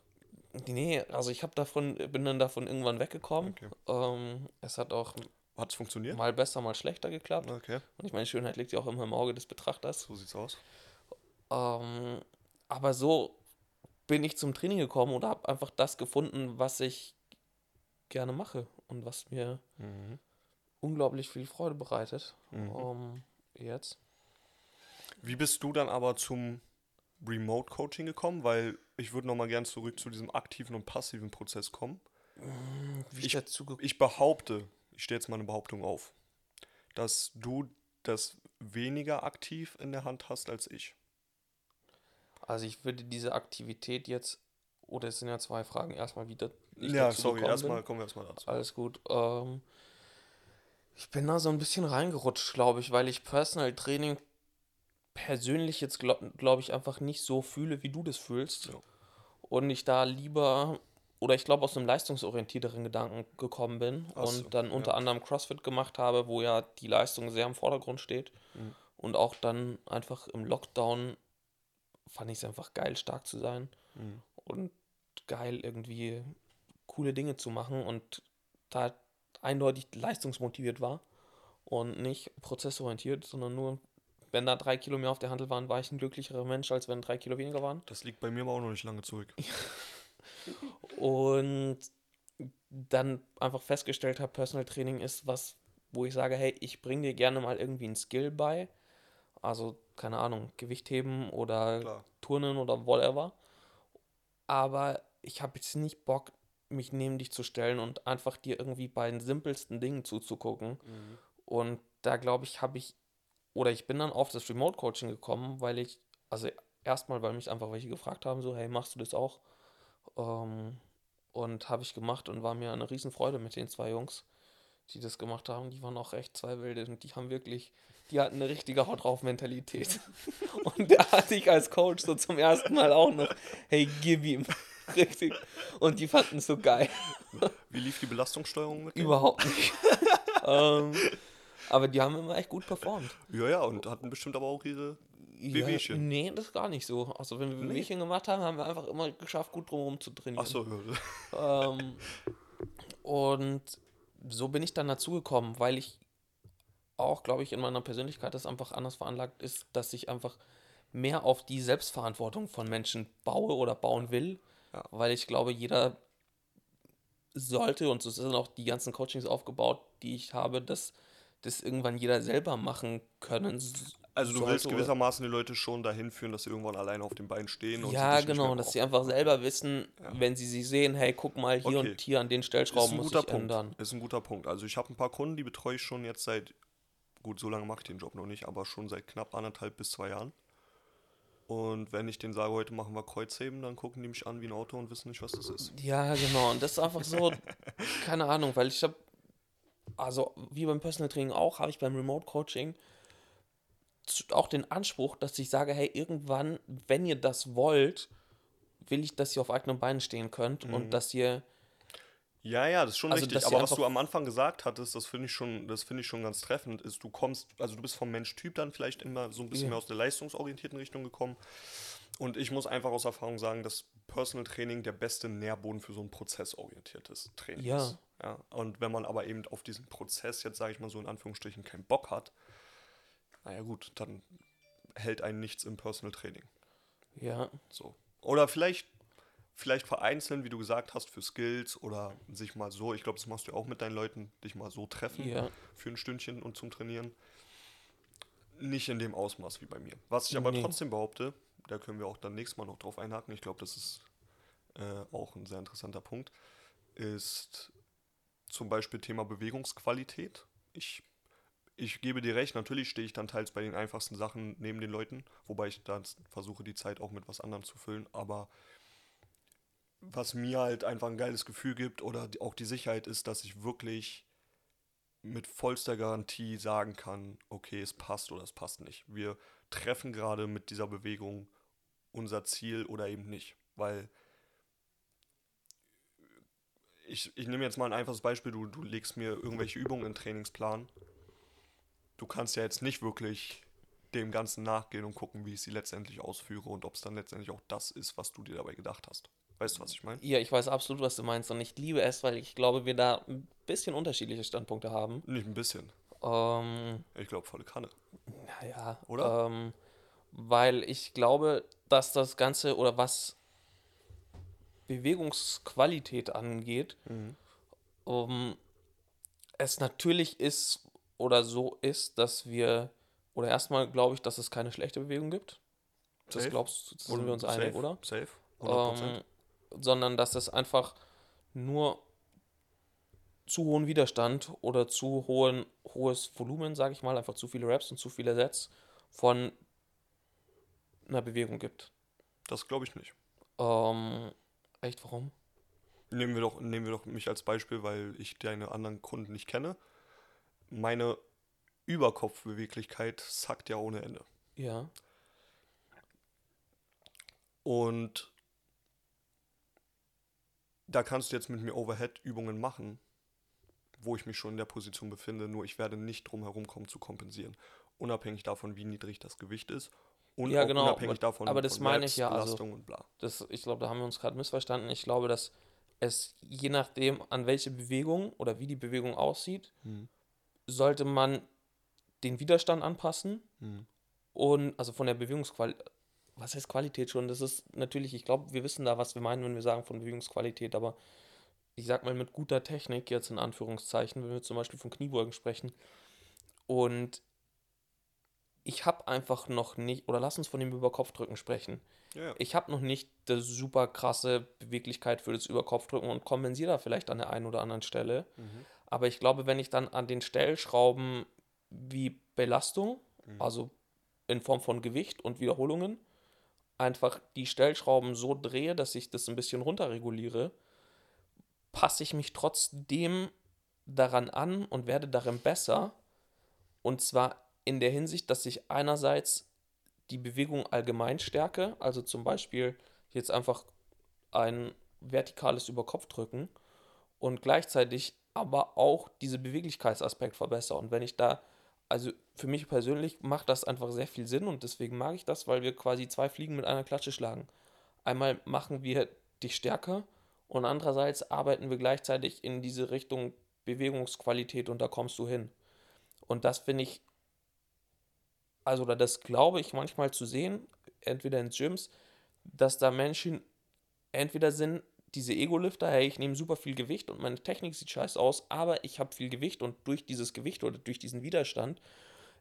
Nee, also ich habe davon, bin dann davon irgendwann weggekommen. Okay. Ähm, es hat auch.
Hat es funktioniert?
Mal besser, mal schlechter geklappt.
Okay.
Und ich meine, Schönheit liegt ja auch immer im Auge des Betrachters.
So sieht's aus.
Ähm, aber so bin ich zum Training gekommen oder habe einfach das gefunden, was ich gerne mache und was mir mhm. unglaublich viel Freude bereitet. Mhm. Um, jetzt.
Wie bist du dann aber zum Remote Coaching gekommen? Weil ich würde noch mal gern zurück zu diesem aktiven und passiven Prozess kommen.
Mhm, wie
ich, ich behaupte, ich stelle jetzt mal eine Behauptung auf, dass du das weniger aktiv in der Hand hast als ich.
Also ich würde diese Aktivität jetzt, oder es sind ja zwei Fragen, erstmal wieder.
Ja, sorry, erstmal kommen wir erstmal dazu.
Alles gut. Ähm, ich bin da so ein bisschen reingerutscht, glaube ich, weil ich Personal Training persönlich jetzt, glaube glaub ich, einfach nicht so fühle, wie du das fühlst. Ja. Und ich da lieber, oder ich glaube, aus einem leistungsorientierteren Gedanken gekommen bin Ach und so, dann unter ja. anderem CrossFit gemacht habe, wo ja die Leistung sehr im Vordergrund steht. Mhm. Und auch dann einfach im Lockdown fand ich es einfach geil, stark zu sein mhm. und geil irgendwie coole Dinge zu machen und da eindeutig leistungsmotiviert war und nicht prozessorientiert, sondern nur, wenn da drei Kilo mehr auf der Handel waren, war ich ein glücklicherer Mensch, als wenn drei Kilo weniger waren.
Das liegt bei mir aber auch noch nicht lange zurück. [laughs]
und dann einfach festgestellt habe, Personal Training ist was, wo ich sage, hey, ich bringe dir gerne mal irgendwie ein Skill bei. Also keine Ahnung, Gewichtheben oder Klar. Turnen oder whatever. Aber ich habe jetzt nicht Bock, mich neben dich zu stellen und einfach dir irgendwie bei den simpelsten Dingen zuzugucken. Mhm. Und da glaube ich, habe ich, oder ich bin dann auf das Remote Coaching gekommen, weil ich, also erstmal, weil mich einfach welche gefragt haben, so, hey, machst du das auch? Ähm, und habe ich gemacht und war mir eine Riesenfreude mit den zwei Jungs, die das gemacht haben. Die waren auch echt zwei Wilde und die haben wirklich die hatten eine richtige Haut drauf Mentalität. [laughs] Und da hatte ich als Coach so zum ersten Mal auch noch, hey, gib ihm. [laughs] Richtig. Und die fanden es so geil.
Wie lief die Belastungssteuerung mit
denen? Überhaupt nicht. [laughs] ähm, aber die haben immer echt gut performt.
Ja, ja, und hatten bestimmt aber auch ihre Wehwehchen.
Ja, nee, das ist gar nicht so. Also wenn wir nee. Wehwehchen gemacht haben, haben wir einfach immer geschafft, gut drumherum zu trainieren.
Ach so.
ähm, und so bin ich dann dazu gekommen, weil ich auch, glaube ich, in meiner Persönlichkeit das einfach anders veranlagt ist, dass ich einfach mehr auf die Selbstverantwortung von Menschen baue oder bauen will, ja. weil ich glaube, jeder sollte, und so sind auch die ganzen Coachings aufgebaut, die ich habe, dass das irgendwann jeder selber machen können.
Also du willst gewissermaßen die Leute schon dahin führen, dass sie irgendwann alleine auf dem Bein stehen.
Und ja, genau, dass sie einfach selber wissen, ja. wenn sie sie sehen, hey, guck mal, hier okay. und hier an den Stellschrauben muss ich
Punkt.
ändern.
Ist ein guter Punkt. Also ich habe ein paar Kunden, die betreue ich schon jetzt seit Gut, so lange mache ich den Job noch nicht, aber schon seit knapp anderthalb bis zwei Jahren. Und wenn ich denen sage, heute machen wir Kreuzheben, dann gucken die mich an wie ein Auto und wissen nicht, was das ist.
Ja, genau. Und das ist einfach so, [laughs] keine Ahnung, weil ich habe, also wie beim Personal Training auch, habe ich beim Remote Coaching auch den Anspruch, dass ich sage, hey, irgendwann, wenn ihr das wollt, will ich, dass ihr auf eigenen Beinen stehen könnt mhm. und dass ihr
Ja, ja, das ist schon
Also,
richtig. Aber was du am Anfang gesagt hattest, das finde ich schon, das finde ich schon ganz treffend, ist, du kommst, also du bist vom Mensch-Typ dann vielleicht immer so ein bisschen
Ja.
mehr aus der leistungsorientierten Richtung gekommen. Und ich muss einfach aus Erfahrung sagen, dass Personal Training der beste Nährboden für so ein prozessorientiertes Training
Ja.
ist. Ja. Und wenn man aber eben auf diesen Prozess jetzt, sage ich mal so in Anführungsstrichen, keinen Bock hat, naja gut, dann hält einen nichts im Personal Training.
Ja,
So. Oder vielleicht, vielleicht vereinzeln, wie du gesagt hast, für Skills oder sich mal so, ich glaube, das machst du auch mit deinen Leuten, dich mal so treffen
ja,
für ein Stündchen und zum Trainieren. Nicht in dem Ausmaß wie bei mir. Was ich aber
Nee.
trotzdem behaupte, da können wir auch dann nächstes Mal noch drauf einhaken, ich glaube, das ist äh, auch ein sehr interessanter Punkt, ist zum Beispiel Thema Bewegungsqualität. Ich, ich gebe dir recht, natürlich stehe ich dann teils bei den einfachsten Sachen neben den Leuten, wobei ich dann versuche, die Zeit auch mit was anderem zu füllen, aber was mir halt einfach ein geiles Gefühl gibt oder auch die Sicherheit ist, dass ich wirklich mit vollster Garantie sagen kann, okay, es passt oder es passt nicht. Wir treffen gerade mit dieser Bewegung unser Ziel oder eben nicht. Weil ich, ich nehme jetzt mal ein einfaches Beispiel, du, du legst mir irgendwelche Übungen in den Trainingsplan. Du kannst ja jetzt nicht wirklich dem Ganzen nachgehen und gucken, wie ich sie letztendlich ausführe und ob es dann letztendlich auch das ist, was du dir dabei gedacht hast. Weißt du, was ich meine?
ja, ich weiß absolut, was du meinst und ich liebe es, weil ich glaube, wir da ein bisschen unterschiedliche Standpunkte haben.
Nicht ein bisschen.
Ähm,
Ich glaube, volle Kanne.
Naja,
Oder?
Ähm, weil ich glaube, dass das Ganze oder was Bewegungsqualität angeht, ähm, es natürlich ist oder so ist, dass wir, oder erstmal glaube ich, dass es keine schlechte Bewegung gibt. Das
Safe.
glaubst du, sind wir uns
safe,
einig, oder?
Safe. 100%.
Ähm, sondern dass es einfach nur zu hohen Widerstand oder zu hohen, hohes Volumen, sage ich mal, einfach zu viele Reps und zu viele Sets von einer Bewegung gibt.
das glaube ich nicht.
Ähm, echt, warum?
Nehmen wir, doch, nehmen wir doch mich als Beispiel, weil ich deine anderen Kunden nicht kenne. Meine Überkopfbeweglichkeit sackt ja ohne Ende.
Ja,
Und da kannst du jetzt mit mir Overhead-Übungen machen, wo ich mich schon in der Position befinde, nur ich werde nicht drum herum kommen zu kompensieren. Unabhängig davon, wie niedrig das Gewicht ist. Und
Ja, genau,
unabhängig
aber-
davon,
aber das meine ich ja, also-
Belastung und bla.
das, ich glaube, da haben wir uns gerade missverstanden. Ich glaube, dass es je nachdem, an welche Bewegung oder wie die Bewegung aussieht,
Mhm.
sollte man den Widerstand anpassen
Mhm.
Und also von der Bewegungsqualität, was heißt Qualität schon? Das ist natürlich, ich glaube, wir wissen da, was wir meinen, wenn wir sagen von Bewegungsqualität, aber ich sag mal mit guter Technik, jetzt in Anführungszeichen, wenn wir zum Beispiel von Kniebeugen sprechen. Und ich habe einfach noch nicht, oder lass uns von dem Überkopfdrücken sprechen.
Ja.
Ich habe noch nicht die super krasse Beweglichkeit für das Überkopfdrücken und kompensiere da vielleicht an der einen oder anderen Stelle.
Mhm.
Aber ich glaube, wenn ich dann an den Stellschrauben wie Belastung,
Mhm.
also in Form von Gewicht und Wiederholungen, einfach die Stellschrauben so drehe, dass ich das ein bisschen runterreguliere, passe ich mich trotzdem daran an und werde darin besser. Und zwar in der Hinsicht, dass ich einerseits die Bewegung allgemein stärke, also zum Beispiel jetzt einfach ein vertikales Überkopfdrücken und gleichzeitig aber auch diese Beweglichkeitsaspekt verbessere. Und wenn ich da, also für mich persönlich macht das einfach sehr viel Sinn und deswegen mag ich das, weil wir quasi zwei Fliegen mit einer Klatsche schlagen. Einmal machen wir dich stärker und andererseits arbeiten wir gleichzeitig in diese Richtung Bewegungsqualität und da kommst du hin. Und das finde ich, also oder das glaube ich manchmal zu sehen, entweder in Gyms, dass da Menschen entweder sind diese Ego-Lifter, hey, ich nehme super viel Gewicht und meine Technik sieht scheiße aus, aber ich habe viel Gewicht und durch dieses Gewicht oder durch diesen Widerstand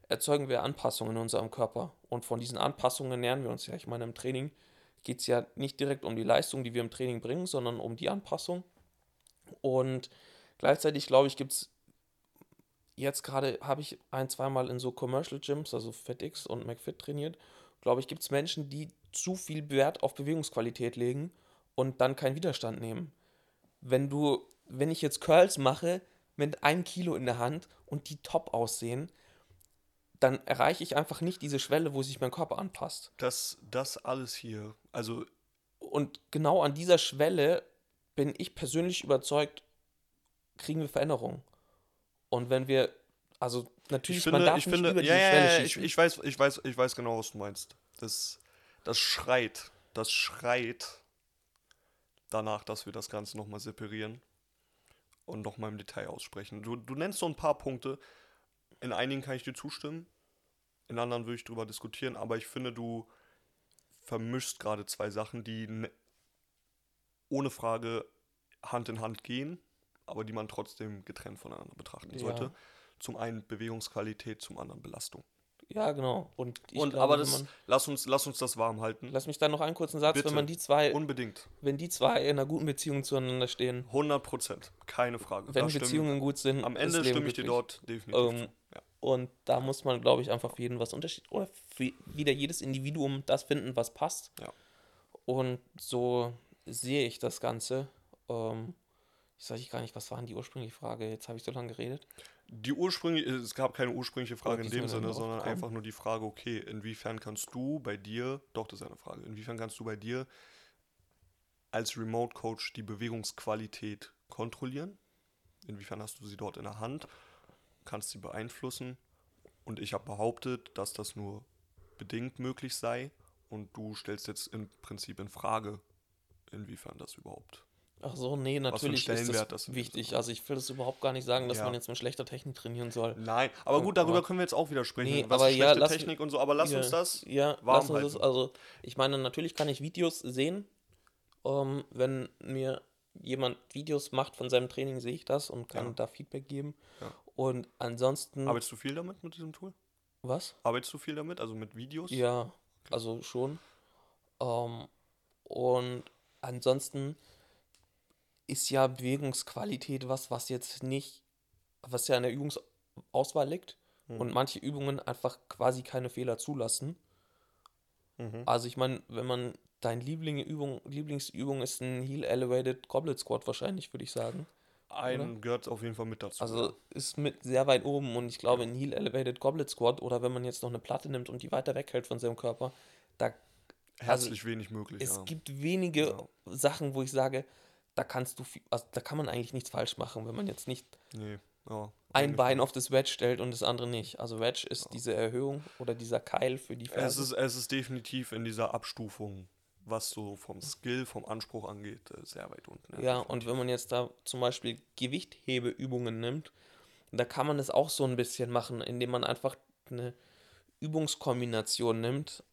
erzeugen wir Anpassungen in unserem Körper. Und von diesen Anpassungen ernähren wir uns ja. Ich meine, im Training geht es ja nicht direkt um die Leistung, die wir im Training bringen, sondern um die Anpassung. Und gleichzeitig, glaube ich, gibt es jetzt gerade, habe ich ein, zweimal in so Commercial Gyms, also FitX und McFit trainiert, glaube ich, gibt es Menschen, die zu viel Wert auf Bewegungsqualität legen und dann keinen Widerstand nehmen. Wenn du, wenn ich jetzt Curls mache mit einem Kilo in der Hand und die top aussehen, dann erreiche ich einfach nicht diese Schwelle, wo sich mein Körper anpasst.
Das, das alles hier, also
Und genau an dieser Schwelle bin ich persönlich überzeugt, kriegen wir Veränderungen. Und wenn wir, also natürlich,
ich finde,
man darf
ich
nicht
finde,
über die
ja,
Schwelle
ja, ich, ich weiß, ich weiß, ich weiß genau, was du meinst. Das, das schreit, das schreit danach, dass wir das Ganze nochmal separieren und nochmal im Detail aussprechen. Du, du nennst so ein paar Punkte. In einigen kann ich dir zustimmen, in anderen würde ich drüber diskutieren, aber ich finde, du vermischst gerade zwei Sachen, die ne, ohne Frage Hand in Hand gehen, aber die man trotzdem getrennt voneinander betrachten
Ja.
sollte. Zum einen Bewegungsqualität, zum anderen Belastung.
Ja, genau. Und ich
Und
glaube,
aber das,
man,
lass uns, lass uns das warm halten.
lass mich da noch einen kurzen Satz,
Bitte.
wenn man die zwei,
Unbedingt.
wenn die zwei in einer guten Beziehung zueinander stehen,
100 Prozent. Keine Frage.
wenn
Da stimmen-
Beziehungen gut sind,
am Ende stimme ich dir dort definitiv
Ähm.
Ja.
Und da muss man, glaube ich, einfach für jeden was unterschiedlich oder für wieder jedes Individuum das finden, was passt.
Ja.
Und so sehe ich das Ganze. Ähm, ich weiß ich gar nicht, was war denn die ursprüngliche Frage? Jetzt habe ich so lange geredet.
Die ursprüngliche, es gab keine ursprüngliche Frage
die
in dem Sinne, sondern einfach nur die Frage, okay, inwiefern kannst du bei dir, doch, das ist eine Frage, inwiefern kannst du bei dir als Remote Coach die Bewegungsqualität kontrollieren? Inwiefern hast du sie dort in der Hand? Kannst sie beeinflussen? Und ich habe behauptet, dass das nur bedingt möglich sei und du stellst jetzt im Prinzip in Frage, inwiefern das überhaupt
Ach so, nee, natürlich ist das
das
wichtig. Also ich will das überhaupt gar nicht sagen, dass
Ja.
man jetzt mit schlechter Technik trainieren soll.
Nein, aber gut, darüber können wir jetzt auch wieder sprechen.
Nee,
was
aber
ist
ja,
schlechte
lass-
Technik und so, aber lass
ja,
uns das
Ja,
warm
lass uns das,
halten.
also ich meine, natürlich kann ich Videos sehen. Ähm, wenn mir jemand Videos macht von seinem Training, sehe ich das und kann
Ja.
da Feedback geben.
Ja.
Und ansonsten,
Arbeitest du viel damit, mit diesem Tool?
was?
Arbeitest du viel damit, also mit Videos?
Ja, also schon. Ähm, und ansonsten ist ja Bewegungsqualität was, was jetzt nicht, was ja an der Übungsauswahl liegt
Mhm.
und manche Übungen einfach quasi keine Fehler zulassen.
Mhm.
Also ich meine, wenn man dein Liebling Übung, Lieblingsübung ist ein Heel Elevated Goblet Squat wahrscheinlich, würde ich sagen.
Ein gehört auf jeden Fall mit dazu.
Also ist mit sehr weit oben und ich glaube, ein Heel Elevated Goblet Squat oder wenn man jetzt noch eine Platte nimmt und die weiter weghält von seinem Körper, da
herzlich wenig möglich.
also es
ja.
gibt wenige
Ja.
Sachen, wo ich sage, da kannst du, viel, also da kann man eigentlich nichts falsch machen, wenn man jetzt nicht
Nee, ja.
ein Bein auf das Wedge stellt und das andere nicht. Also Wedge ist diese Erhöhung oder dieser Keil für die
Es
Ferse.
ist, es ist definitiv in dieser Abstufung, was so vom Skill, vom Anspruch angeht, äh, sehr weit unten.
Ja, und wenn man jetzt da zum Beispiel Gewichthebeübungen nimmt, da kann man es auch so ein bisschen machen, indem man einfach eine Übungskombination nimmt,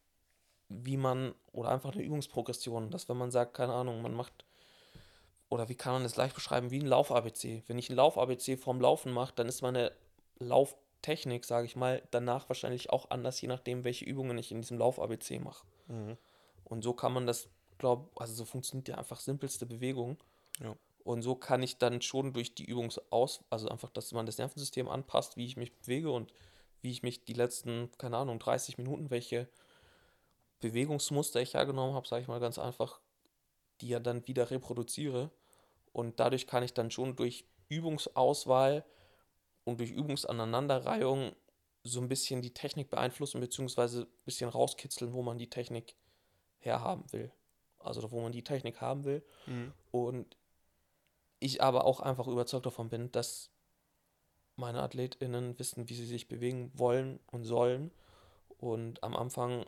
wie man, oder einfach eine Übungsprogression, dass wenn man sagt, keine Ahnung, man macht, oder wie kann man das leicht beschreiben, wie ein Lauf-ABC. Wenn ich ein Lauf-ABC vorm Laufen mache, dann ist meine Lauftechnik, sage ich mal, danach wahrscheinlich auch anders, je nachdem, welche Übungen ich in diesem Lauf-ABC mache.
Mhm.
Und so kann man das, glaube also so funktioniert ja einfach simpelste Bewegung.
Ja.
Und so kann ich dann schon durch die Übungsaus, also einfach, dass man das Nervensystem anpasst, wie ich mich bewege und wie ich mich die letzten, keine Ahnung, 30 Minuten, welche Bewegungsmuster ich hergenommen habe, sage ich mal ganz einfach, die ja dann wieder reproduziere. Und dadurch kann ich dann schon durch Übungsauswahl und durch Übungsaneinanderreihung so ein bisschen die Technik beeinflussen, beziehungsweise ein bisschen rauskitzeln, wo man die Technik herhaben will. Also wo man die Technik haben will.
Mhm.
Und ich aber auch einfach überzeugt davon bin, dass meine AthletInnen wissen, wie sie sich bewegen wollen und sollen. Und am Anfang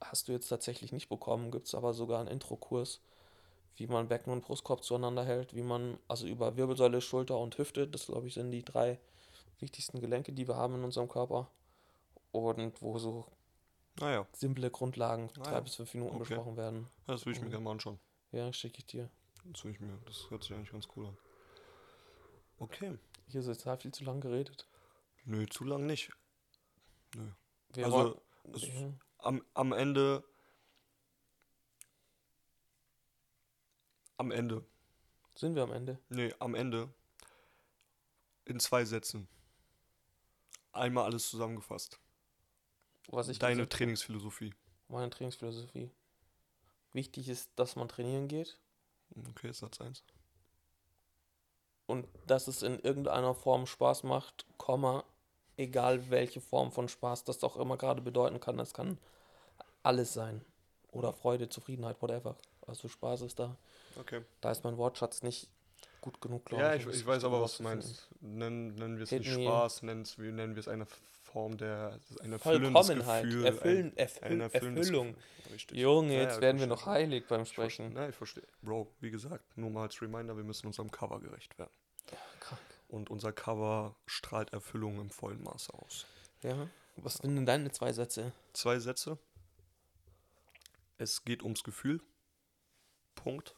hast du jetzt tatsächlich nicht bekommen, gibt es aber sogar einen Intro-Kurs, wie man Becken und Brustkorb zueinander hält, wie man, also über Wirbelsäule, Schulter und Hüfte, das glaube ich sind die drei wichtigsten Gelenke, die wir haben in unserem Körper. Und wo so
Naja,
simple Grundlagen,
Ah
drei
ja.
bis fünf Minuten
Okay.
besprochen werden.
das will ich mir
Mhm.
gerne mal anschauen.
Ja, schicke ich dir.
Das will ich mir, das hört sich eigentlich ganz cool an. Okay.
Hier ist jetzt total viel zu lang geredet.
Nö, zu lang nicht.
Wir
also,
ja.
am, am Ende. Am Ende.
Sind wir am Ende?
Nee, am Ende. In zwei Sätzen. Einmal alles zusammengefasst.
Was ich
Deine Trainingsphilosophie.
meine Trainingsphilosophie. Wichtig ist, dass man trainieren geht
Okay, Satz 1.
und dass es in irgendeiner Form Spaß macht, Komma, egal welche Form von Spaß das auch immer gerade bedeuten kann. Das kann alles sein. Oder Freude, Zufriedenheit, whatever. Also Spaß ist da.
Okay.
Da ist mein Wortschatz nicht gut genug, glaube
Ja,
ich.
ich,
um
ich
das
weiß aber, was du meinst. Nennen, nennen wir es nicht. Spaß, nennen, es, wie nennen wir es eine Form der, ein erfüllendes
Vollkommenheit.
Gefühl.
Erfüllen, erfüll, Erfüllung.
Gefühl.
Junge,
Ja,
jetzt
ja,
werden
ich
wir noch
verstehe.
heilig beim
Ich verstehe.
Sprechen.
Nein, ich verstehe. Bro, wie gesagt, nur mal als Reminder, wir müssen unserem Cover gerecht werden.
Krank.
Und unser Cover strahlt Erfüllung im vollen Maße aus.
Ja. Was sind denn deine zwei Sätze?
Zwei Sätze. Es geht ums Gefühl. Punkt.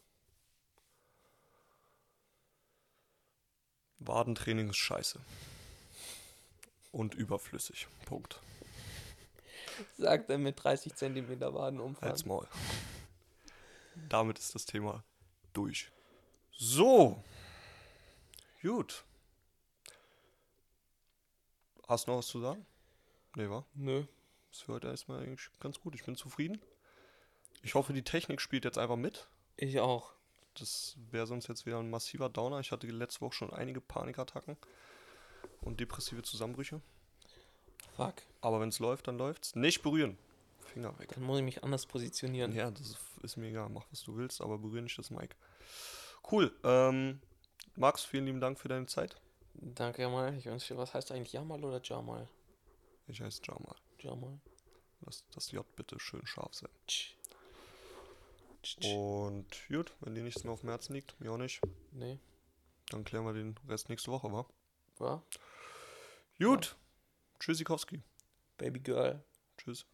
Wadentraining ist scheiße. Und überflüssig. Punkt.
Sagt er mit 30 Zentimeter Wadenumfang.
Halt's Maul. Damit ist das Thema durch. So. Gut. Hast du noch was zu sagen? Nee, wa?
Nö.
Das für heute erstmal eigentlich ganz gut. Ich bin zufrieden. Ich hoffe, die Technik spielt jetzt einfach mit.
Ich auch.
Das wäre sonst jetzt wieder ein massiver Downer. Ich hatte letzte Woche schon einige Panikattacken und depressive Zusammenbrüche.
Fuck.
Aber wenn es läuft, dann läuft's. Nicht berühren. Finger weg.
Dann muss ich mich anders positionieren.
Ja, das ist, mir egal. Mach, was du willst, aber berühre nicht das Mic. Cool. Ähm, Max, vielen lieben Dank für deine Zeit.
Danke, Jamal. Ich wünsche dir, was heißt eigentlich Jamal oder Jamal?
Ich heiße Jamal.
Jamal.
Lass das J bitte schön scharf sein.
Tsch.
Und gut, wenn dir nichts mehr auf dem Herzen liegt, mir auch nicht,
Nee.
dann klären wir den Rest nächste Woche, wa?
War?
Gut. Tschüssikowski.
Baby Girl.
Tschüss.